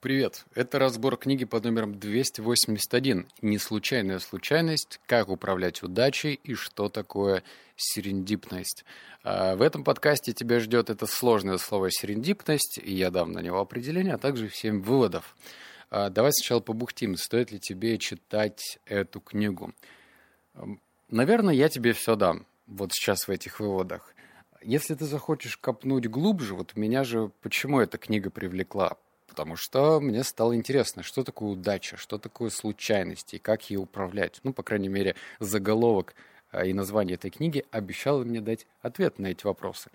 Привет! Это разбор книги под номером 281 «Неслучайная случайность. Как управлять удачей и что такое серендипность». А, в этом подкасте тебя ждет это сложное слово «серендипность», и я дам на него определение, а также 7 выводов. А, давай сначала побухтим, стоит ли тебе читать эту книгу. Наверное, я тебе все дам вот сейчас в этих выводах. Если ты захочешь копнуть глубже, вот меня же почему эта книга привлекла? Потому что мне стало интересно, что такое удача, что такое случайность и как ей управлять. Ну, по крайней мере, заголовок а, и название этой книги обещало мне дать ответ на эти вопросы.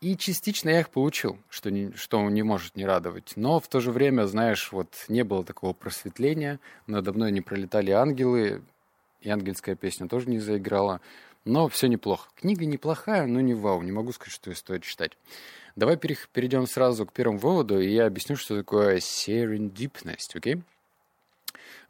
И частично я их получил, что не, что не может не радовать. Но в то же время, знаешь, вот не было такого просветления, надо мной не пролетали ангелы, и ангельская песня тоже не заиграла. Но все неплохо. Книга неплохая, но не вау. Не могу сказать, что ее стоит читать. Давай перейдем сразу к первому выводу, и я объясню, что такое серендипность, окей? Okay?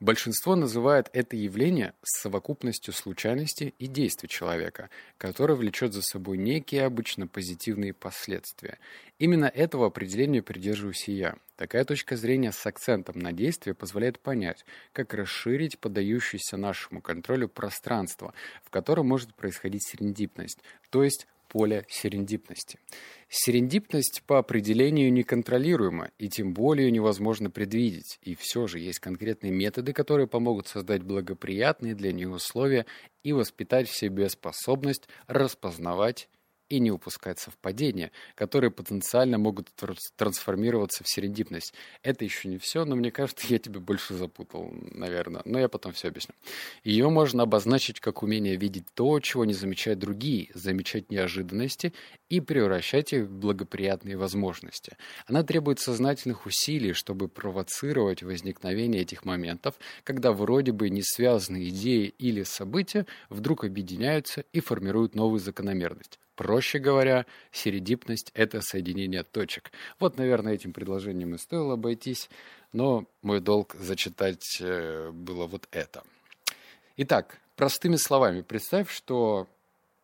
Большинство называет это явление совокупностью случайностей и действий человека, которое влечет за собой некие обычно позитивные последствия. Именно этого определения придерживаюсь и я. Такая точка зрения с акцентом на действие позволяет понять, как расширить поддающееся нашему контролю пространство, в котором может происходить серендипность, то есть поле серендипности. Серендипность по определению неконтролируема и тем более невозможно предвидеть, и все же есть конкретные методы, которые помогут создать благоприятные для нее условия и воспитать в себе способность распознавать и не упускать совпадения, которые потенциально могут трансформироваться в серендипность. Это еще не все, но мне кажется, я тебя больше запутал, наверное. Но я потом все объясню. Ее можно обозначить как умение видеть то, чего не замечают другие, замечать неожиданности и превращать их в благоприятные возможности. Она требует сознательных усилий, чтобы провоцировать возникновение этих моментов, когда вроде бы не связанные идеи или события вдруг объединяются и формируют новую закономерность. Проще говоря, середипность – это соединение точек. Вот, наверное, этим предложением и стоило обойтись, но мой долг зачитать э, было вот это. Итак, простыми словами, представь, что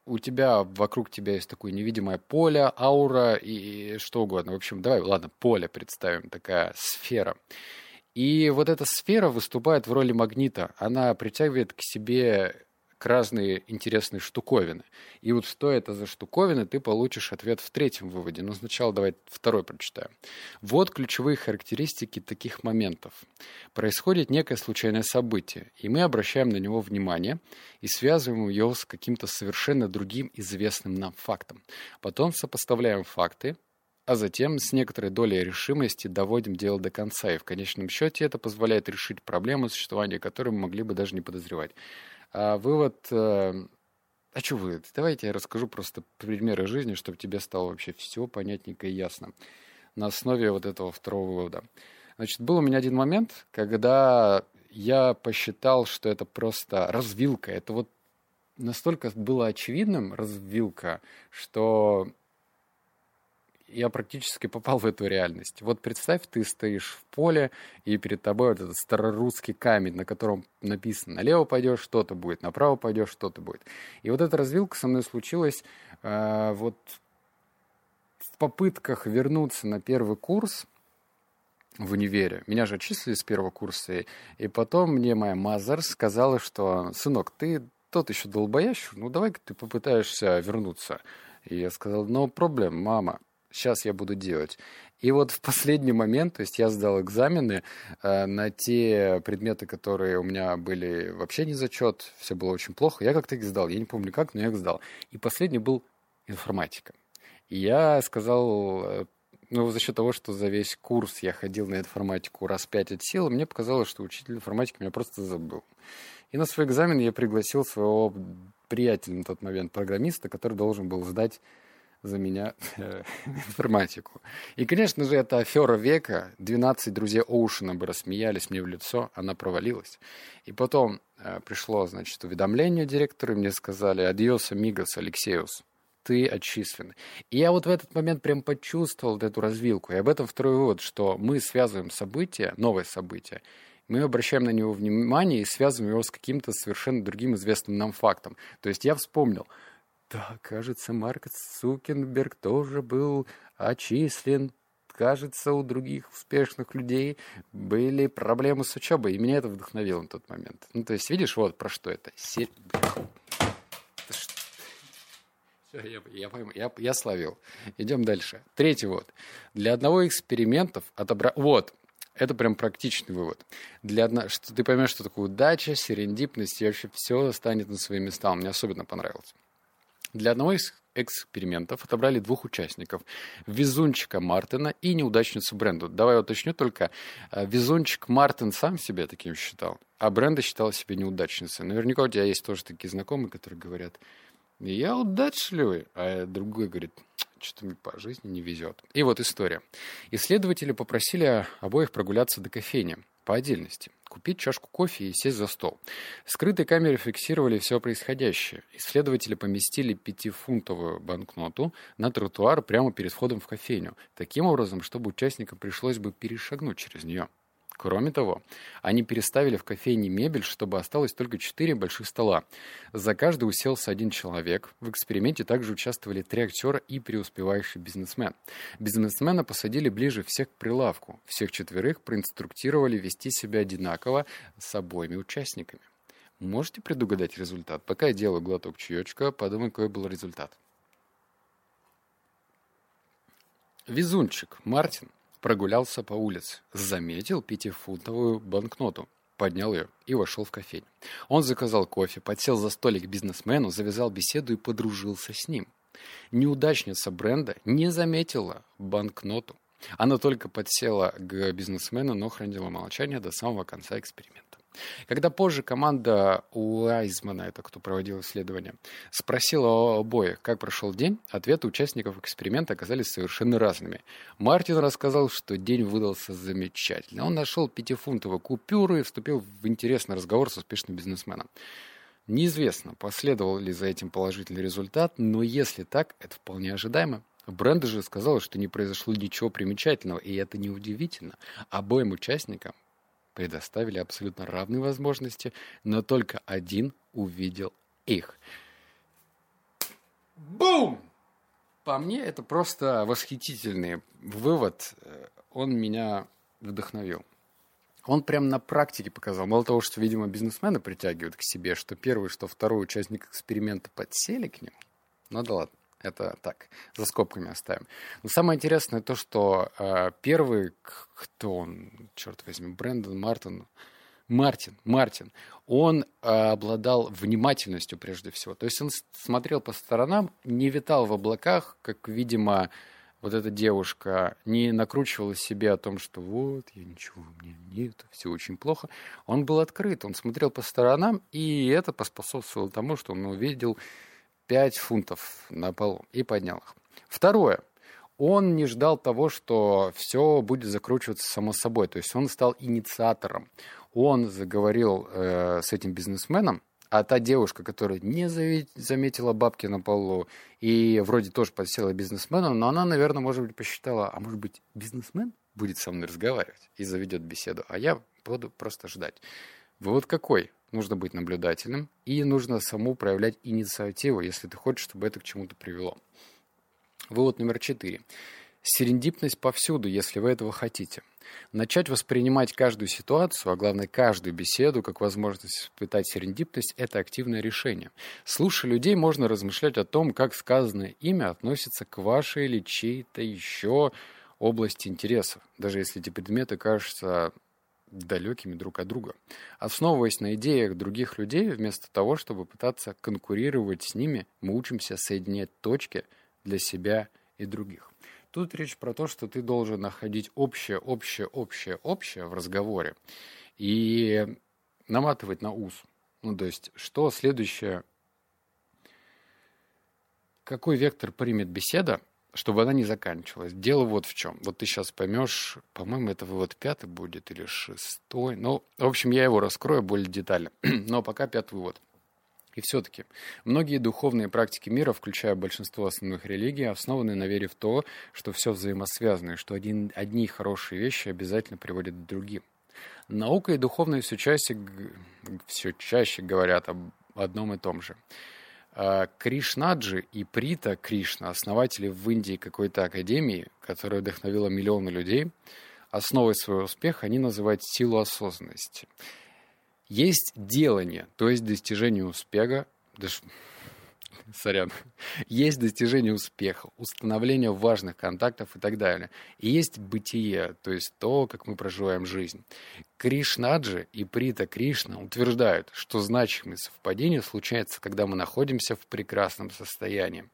у тебя вокруг тебя есть такое невидимое поле, аура и что угодно. В общем, давай, ладно, поле представим, такая сфера. И вот эта сфера выступает в роли магнита. Она притягивает к себе разные интересные штуковины. И вот что это за штуковины, ты получишь ответ в третьем выводе. Но сначала давай второй прочитаем. Вот ключевые характеристики таких моментов. Происходит некое случайное событие, и мы обращаем на него внимание и связываем его с каким-то совершенно другим известным нам фактом. Потом сопоставляем факты, а затем с некоторой долей решимости доводим дело до конца, и в конечном счете это позволяет решить проблему, существования которой мы могли бы даже не подозревать. А вывод... Э, а что вывод? Давайте я расскажу просто примеры жизни, чтобы тебе стало вообще все понятненько и ясно. На основе вот этого второго вывода. Значит, был у меня один момент, когда я посчитал, что это просто развилка. Это вот настолько было очевидным развилка, что я практически попал в эту реальность. Вот представь, ты стоишь в поле, и перед тобой вот этот старорусский камень, на котором написано, налево пойдешь, что-то будет, направо пойдешь, что-то будет. И вот эта развилка со мной случилась э, вот в попытках вернуться на первый курс в универе. Меня же отчислили с первого курса, и потом мне моя мазер сказала, что, сынок, ты тот еще долбоящий, ну давай-ка ты попытаешься вернуться. И я сказал, no проблем, мама сейчас я буду делать. И вот в последний момент, то есть я сдал экзамены э, на те предметы, которые у меня были вообще не зачет, все было очень плохо. Я как-то их сдал, я не помню как, но я их сдал. И последний был информатика. И я сказал, э, ну, за счет того, что за весь курс я ходил на информатику раз пять от сил, мне показалось, что учитель информатики меня просто забыл. И на свой экзамен я пригласил своего приятеля на тот момент, программиста, который должен был сдать за меня э, информатику. И, конечно же, это афера века. 12 друзей Оушена бы рассмеялись мне в лицо, она провалилась. И потом э, пришло, значит, уведомление директору, и мне сказали «Адьос, амигос, Алексеус» ты отчислен. И я вот в этот момент прям почувствовал вот эту развилку. И об этом второй вывод, что мы связываем события, новое событие, мы обращаем на него внимание и связываем его с каким-то совершенно другим известным нам фактом. То есть я вспомнил – да, кажется, Марк Цукенберг тоже был отчислен. кажется, у других успешных людей были проблемы с учебой, и меня это вдохновило на тот момент. Ну, то есть, видишь, вот про что это. Се... Я, я, пойму, я, я словил. Идем дальше. Третий вот. Для одного экспериментов отобрать... Вот, это прям практичный вывод. Для одно... что ты поймешь, что такое удача, серендипность, и вообще все станет на свои места. Мне особенно понравилось. Для одного из экспериментов отобрали двух участников. Везунчика Мартина и неудачницу Бренду. Давай уточню только. Э, везунчик Мартин сам себя таким считал, а Бренда считала себя неудачницей. Наверняка у тебя есть тоже такие знакомые, которые говорят, я удачливый, а другой говорит, что-то мне по жизни не везет. И вот история. Исследователи попросили обоих прогуляться до кофейни по отдельности, купить чашку кофе и сесть за стол. Скрытые камеры фиксировали все происходящее. Исследователи поместили пятифунтовую банкноту на тротуар прямо перед входом в кофейню, таким образом, чтобы участникам пришлось бы перешагнуть через нее. Кроме того, они переставили в кофейне мебель, чтобы осталось только четыре больших стола. За каждый уселся один человек. В эксперименте также участвовали три актера и преуспевающий бизнесмен. Бизнесмена посадили ближе всех к прилавку. Всех четверых проинструктировали вести себя одинаково с обоими участниками. Можете предугадать результат? Пока я делаю глоток чаечка, подумай, какой был результат. Везунчик Мартин прогулялся по улице, заметил пятифунтовую банкноту, поднял ее и вошел в кофейню. Он заказал кофе, подсел за столик бизнесмену, завязал беседу и подружился с ним. Неудачница бренда не заметила банкноту. Она только подсела к бизнесмену, но хранила молчание до самого конца эксперимента. Когда позже команда Уайзмана, это кто проводил исследование, спросила о обоих, как прошел день, ответы участников эксперимента оказались совершенно разными. Мартин рассказал, что день выдался замечательно. Он нашел пятифунтовую купюру и вступил в интересный разговор с успешным бизнесменом. Неизвестно, последовал ли за этим положительный результат, но если так, это вполне ожидаемо. Бренда же сказала, что не произошло ничего примечательного, и это неудивительно. Обоим участникам предоставили абсолютно равные возможности, но только один увидел их. Бум! По мне, это просто восхитительный вывод. Он меня вдохновил. Он прям на практике показал. Мало того, что, видимо, бизнесмены притягивают к себе, что первый, что второй участник эксперимента подсели к ним. Ну да ладно. Это так, за скобками оставим. Но самое интересное то, что э, первый, кто он, черт возьми, Брэндон Мартин, Мартин, Мартин, он э, обладал внимательностью прежде всего. То есть он смотрел по сторонам, не витал в облаках, как, видимо, вот эта девушка не накручивала себе о том, что вот, я ничего у меня нет, все очень плохо. Он был открыт, он смотрел по сторонам, и это поспособствовало тому, что он увидел 5 фунтов на полу и поднял их. Второе. Он не ждал того, что все будет закручиваться само собой. То есть он стал инициатором. Он заговорил э, с этим бизнесменом, а та девушка, которая не заметила бабки на полу и вроде тоже подсела бизнесмену, но она, наверное, может быть, посчитала, а может быть, бизнесмен будет со мной разговаривать и заведет беседу, а я буду просто ждать. Вывод какой? Нужно быть наблюдательным и нужно саму проявлять инициативу, если ты хочешь, чтобы это к чему-то привело. Вывод номер четыре. Серендипность повсюду, если вы этого хотите. Начать воспринимать каждую ситуацию, а главное каждую беседу, как возможность испытать серендипность – это активное решение. Слушая людей, можно размышлять о том, как сказанное имя относится к вашей или чьей-то еще области интересов, даже если эти предметы кажутся далекими друг от друга, основываясь на идеях других людей, вместо того, чтобы пытаться конкурировать с ними, мы учимся соединять точки для себя и других. Тут речь про то, что ты должен находить общее, общее, общее, общее в разговоре и наматывать на ус. Ну, то есть, что следующее, какой вектор примет беседа, чтобы она не заканчивалась. Дело вот в чем. Вот ты сейчас поймешь, по-моему, это вывод пятый будет или шестой. Ну, в общем, я его раскрою более детально. Но пока пятый вывод. И все-таки, многие духовные практики мира, включая большинство основных религий, основаны на вере в то, что все взаимосвязано, и что один, одни хорошие вещи обязательно приводят к другим. Наука и духовные все чаще, все чаще говорят об одном и том же – Кришнаджи и Прита Кришна, основатели в Индии какой-то академии, которая вдохновила миллионы людей, основой своего успеха они называют силу осознанности. Есть делание, то есть достижение успеха, сорян, есть достижение успеха, установление важных контактов и так далее. И есть бытие, то есть то, как мы проживаем жизнь. Кришнаджи и Прита Кришна утверждают, что значимые совпадения случаются, когда мы находимся в прекрасном состоянии.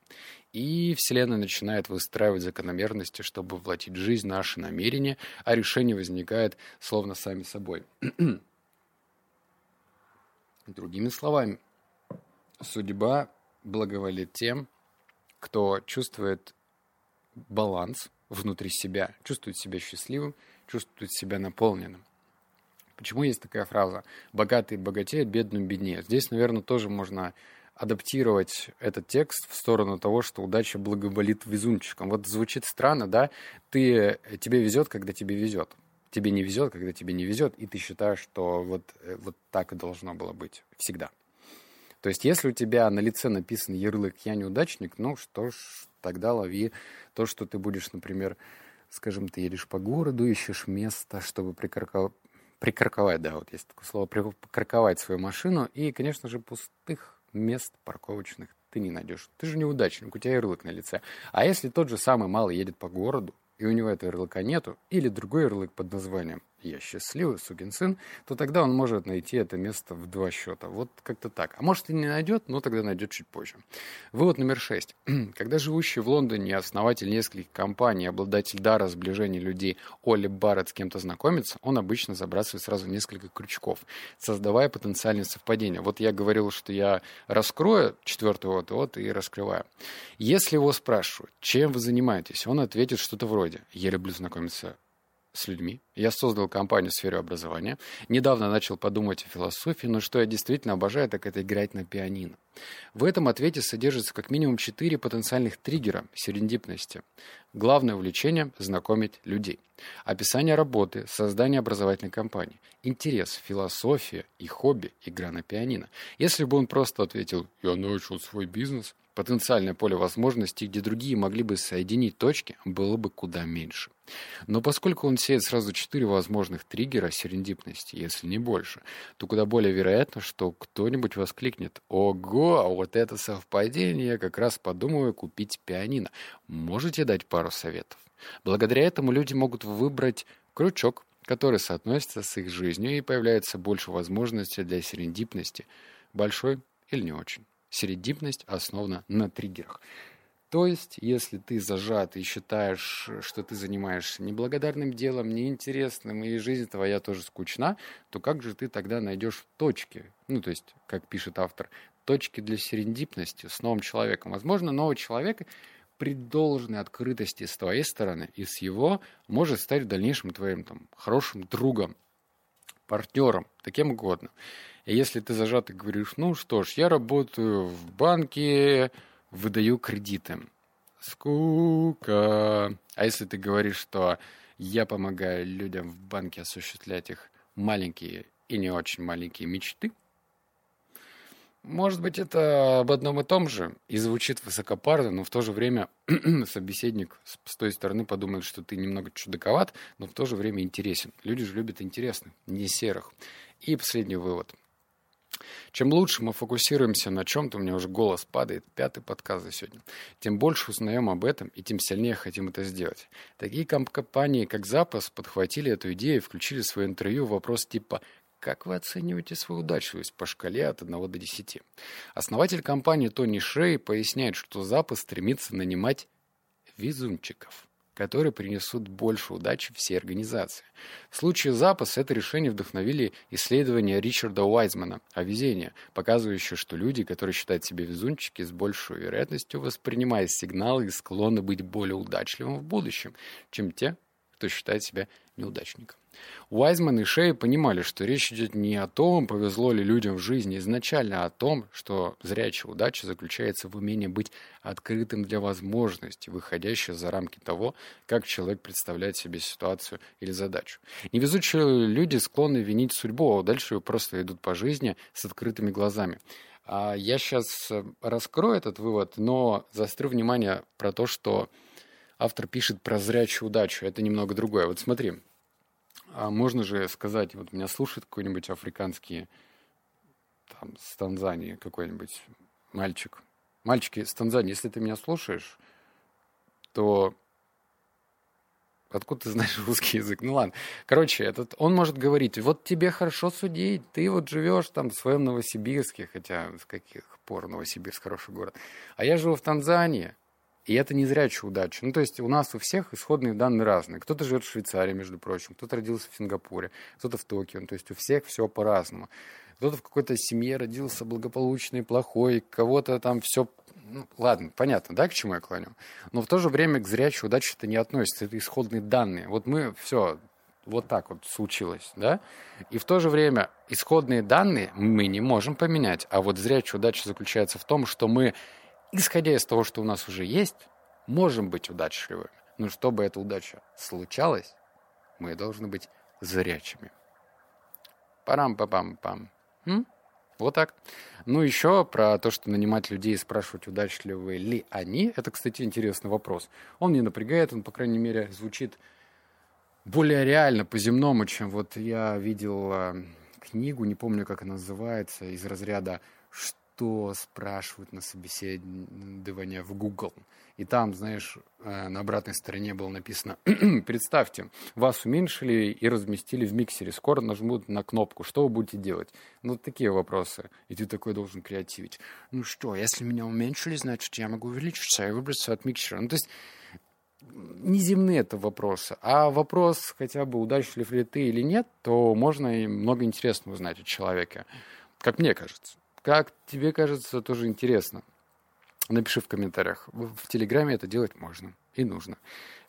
И Вселенная начинает выстраивать закономерности, чтобы воплотить в жизнь наши намерения, а решения возникают словно сами собой. Другими словами, судьба благоволит тем, кто чувствует баланс внутри себя, чувствует себя счастливым, чувствует себя наполненным. Почему есть такая фраза «богатый богатеет, бедный беднее»? Здесь, наверное, тоже можно адаптировать этот текст в сторону того, что удача благоволит везунчикам. Вот звучит странно, да? Ты, тебе везет, когда тебе везет. Тебе не везет, когда тебе не везет, и ты считаешь, что вот, э, вот так и должно было быть всегда. То есть, если у тебя на лице написан ярлык «я неудачник», ну что ж, тогда лови то, что ты будешь, например, скажем, ты едешь по городу, ищешь место, чтобы прикарковать, прикарковать, да, вот есть такое слово, прикарковать свою машину, и, конечно же, пустых мест парковочных ты не найдешь. Ты же неудачник, у тебя ярлык на лице. А если тот же самый малый едет по городу, и у него этого ярлыка нету, или другой ярлык под названием «Я счастливый, сукин сын», то тогда он может найти это место в два счета. Вот как-то так. А может и не найдет, но тогда найдет чуть позже. Вывод номер шесть. Когда живущий в Лондоне основатель нескольких компаний, обладатель дара сближения людей Оли Барретт с кем-то знакомится, он обычно забрасывает сразу несколько крючков, создавая потенциальные совпадения. Вот я говорил, что я раскрою четвертый вот, вот и раскрываю. Если его спрашивают, чем вы занимаетесь, он ответит что-то вроде «Я люблю знакомиться с людьми. Я создал компанию в сфере образования. Недавно начал подумать о философии, но что я действительно обожаю, так это играть на пианино. В этом ответе содержится как минимум четыре потенциальных триггера серендипности. Главное увлечение – знакомить людей. Описание работы, создание образовательной компании. Интерес, философия и хобби – игра на пианино. Если бы он просто ответил «я начал свой бизнес», потенциальное поле возможностей, где другие могли бы соединить точки, было бы куда меньше. Но поскольку он сеет сразу четыре возможных триггера серендипности, если не больше, то куда более вероятно, что кто-нибудь воскликнет «Ого, а вот это совпадение, я как раз подумаю купить пианино. Можете дать пару советов?» Благодаря этому люди могут выбрать крючок, который соотносится с их жизнью, и появляется больше возможностей для серендипности, большой или не очень середипность основана на триггерах. То есть, если ты зажат и считаешь, что ты занимаешься неблагодарным делом, неинтересным, и жизнь твоя тоже скучна, то как же ты тогда найдешь точки, ну, то есть, как пишет автор, точки для серендипности с новым человеком? Возможно, новый человек при должной открытости с твоей стороны и с его может стать в дальнейшем твоим там, хорошим другом, партнером, таким угодно. И если ты зажат и говоришь, ну что ж, я работаю в банке, выдаю кредиты. Скука. А если ты говоришь, что я помогаю людям в банке осуществлять их маленькие и не очень маленькие мечты, может быть, это об одном и том же и звучит высокопарно, но в то же время собеседник с той стороны подумает, что ты немного чудаковат, но в то же время интересен. Люди же любят интересных, не серых. И последний вывод – чем лучше мы фокусируемся на чем-то, у меня уже голос падает, пятый подкаст за сегодня, тем больше узнаем об этом и тем сильнее хотим это сделать. Такие компании, как Запас, подхватили эту идею и включили в свое интервью вопрос типа как вы оцениваете свою удачливость по шкале от 1 до 10? Основатель компании Тони Шрей поясняет, что Запас стремится нанимать везунчиков которые принесут больше удачи всей организации. В случае запаса это решение вдохновили исследования Ричарда Уайзмана о везении, показывающее, что люди, которые считают себя везунчики, с большей вероятностью воспринимают сигналы и склонны быть более удачливым в будущем, чем те, кто считает себя неудачником. Уайзман и Шей понимали, что речь идет не о том, повезло ли людям в жизни изначально, а о том, что зрячая удача заключается в умении быть открытым для возможностей, выходящей за рамки того, как человек представляет себе ситуацию или задачу. Невезучие люди склонны винить судьбу, а дальше просто идут по жизни с открытыми глазами. А я сейчас раскрою этот вывод, но заострю внимание про то, что автор пишет про зрячую удачу. Это немного другое. Вот смотри, а можно же сказать, вот меня слушает какой-нибудь африканский, там, с Танзании какой-нибудь мальчик. Мальчики с Танзании, если ты меня слушаешь, то Откуда ты знаешь русский язык? Ну ладно. Короче, этот, он может говорить, вот тебе хорошо судить, ты вот живешь там в своем Новосибирске, хотя с каких пор Новосибирск хороший город. А я живу в Танзании, и это не зрячая удача. Ну, то есть у нас у всех исходные данные разные. Кто-то живет в Швейцарии, между прочим, кто-то родился в Сингапуре, кто-то в Токио. Ну, то есть у всех все по-разному. Кто-то в какой-то семье родился благополучный, плохой, кого-то там все... Ну, ладно, понятно, да, к чему я клоню? Но в то же время к зрячей удаче это не относится, это исходные данные. Вот мы все, вот так вот случилось, да? И в то же время исходные данные мы не можем поменять, а вот зрячая удача заключается в том, что мы исходя из того, что у нас уже есть, можем быть удачливыми. Но чтобы эта удача случалась, мы должны быть зрячими. Парам-папам-пам. Вот так. Ну, еще про то, что нанимать людей и спрашивать, удачливы ли они, это, кстати, интересный вопрос. Он не напрягает, он, по крайней мере, звучит более реально, по-земному, чем вот я видел э, книгу, не помню, как она называется, из разряда что спрашивают на собеседование в Google. И там, знаешь, э, на обратной стороне было написано, представьте, вас уменьшили и разместили в миксере, скоро нажмут на кнопку, что вы будете делать? Ну, такие вопросы. И ты такой должен креативить. Ну что, если меня уменьшили, значит, я могу увеличиться и выбраться от миксера. Ну, то есть не земные это вопросы, а вопрос хотя бы удачлив ли ты или нет, то можно и много интересного узнать о человеке, как мне кажется. Как тебе кажется, тоже интересно. Напиши в комментариях. В Телеграме это делать можно и нужно.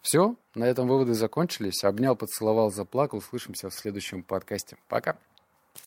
Все, на этом выводы закончились. Обнял, поцеловал, заплакал. Слышимся в следующем подкасте. Пока.